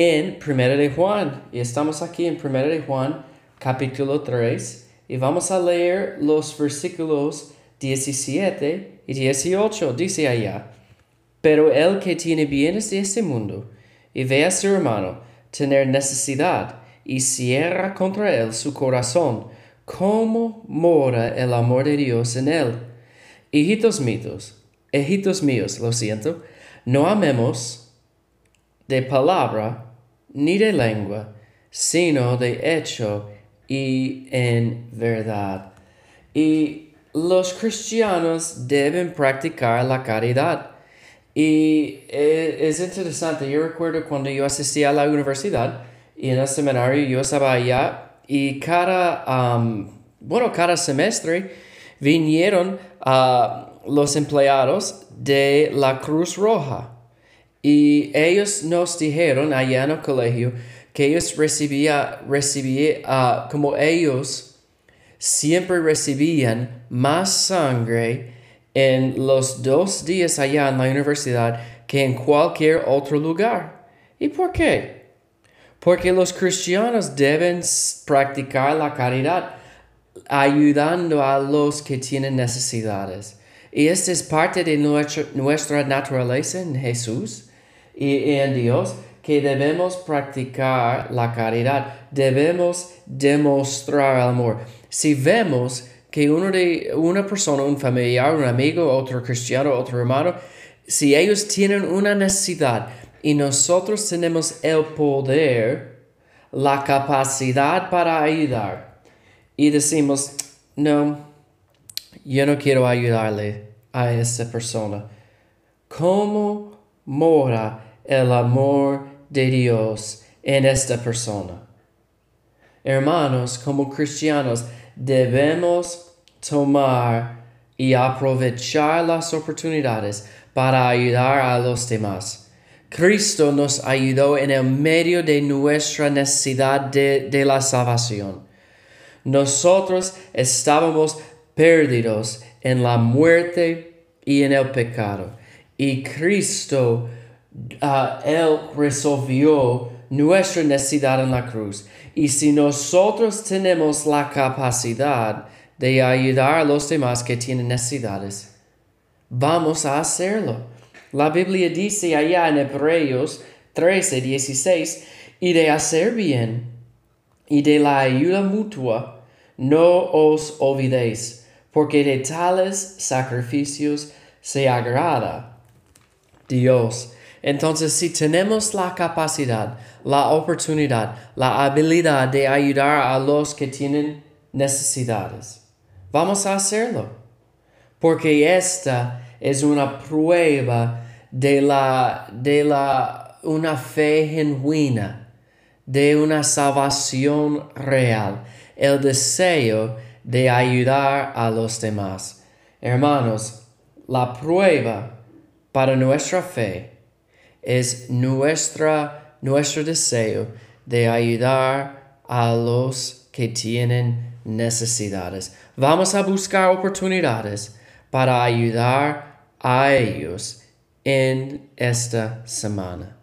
en Primera de Juan y estamos aquí en Primera de Juan capítulo 3 y vamos a leer los versículos 17 y 18. Dice allá, pero el que tiene bienes de este mundo y ve a su hermano tener necesidad y cierra contra él su corazón, ¿cómo mora el amor de Dios en él? Hijitos míos, hijitos míos, lo siento, no amemos de palabra ni de lengua, sino de hecho y en verdad. Y los cristianos deben practicar la caridad. Y e, es interesante, yo recuerdo cuando yo asistía a la universidad y en el seminario yo estaba allá y cada, bueno, cada semestre vinieron a los empleados de la Cruz Roja y ellos nos dijeron allá en el colegio que ellos recibían, recibía, uh, como ellos siempre recibían más sangre en los dos días allá en la universidad que en cualquier otro lugar. ¿Y por qué? Porque los cristianos deben practicar la caridad ayudando a los que tienen necesidades. Y esta es parte de nuestra naturaleza en Jesús y en Dios, que debemos practicar la caridad, debemos demostrar amor. Si vemos que uno de una persona, un familiar, un amigo, otro cristiano, otro hermano, si ellos tienen una necesidad y nosotros tenemos el poder, la capacidad para ayudar, y decimos, no, yo no quiero ayudarle a esa persona. ¿Cómo mora el amor de Dios en esta persona? Hermanos, como cristianos, debemos tomar y aprovechar las oportunidades para ayudar a los demás. Cristo nos ayudó en el medio de nuestra necesidad de, de la salvación. Nosotros estábamos perdidos en la muerte y en el pecado. Y Cristo, uh, Él resolvió nuestra necesidad en la cruz. Y si nosotros tenemos la capacidad de ayudar a los demás que tienen necesidades, vamos a hacerlo. La Biblia dice allá en Hebreos 13, 16, y de hacer bien y de la ayuda mutua, no os olvidéis, porque de tales sacrificios se agrada Dios. Entonces, si tenemos la capacidad, la oportunidad, la habilidad de ayudar a los que tienen necesidades, vamos a hacerlo. Porque esta es una prueba de la, de la, una fe genuina, de una salvación real, el deseo de ayudar a los demás. Hermanos, la prueba para nuestra fe es nuestra, nuestro deseo de ayudar a los que tienen necesidades. Vamos a buscar oportunidades para ayudar a ellos en esta semana.